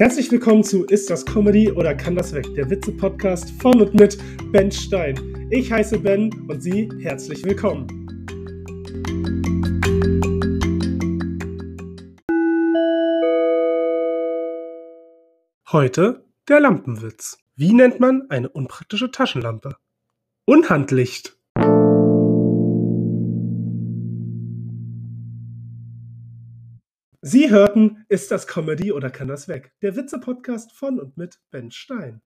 Herzlich willkommen zu Ist das Comedy oder kann das weg? Der Witze-Podcast von und mit Ben Stein. Ich heiße Ben und Sie herzlich willkommen. Heute der Lampenwitz. Wie nennt man eine unpraktische Taschenlampe? Unhandlicht. Sie hörten Ist das Comedy oder kann das weg? Der Witze-Podcast von und mit Ben Stein.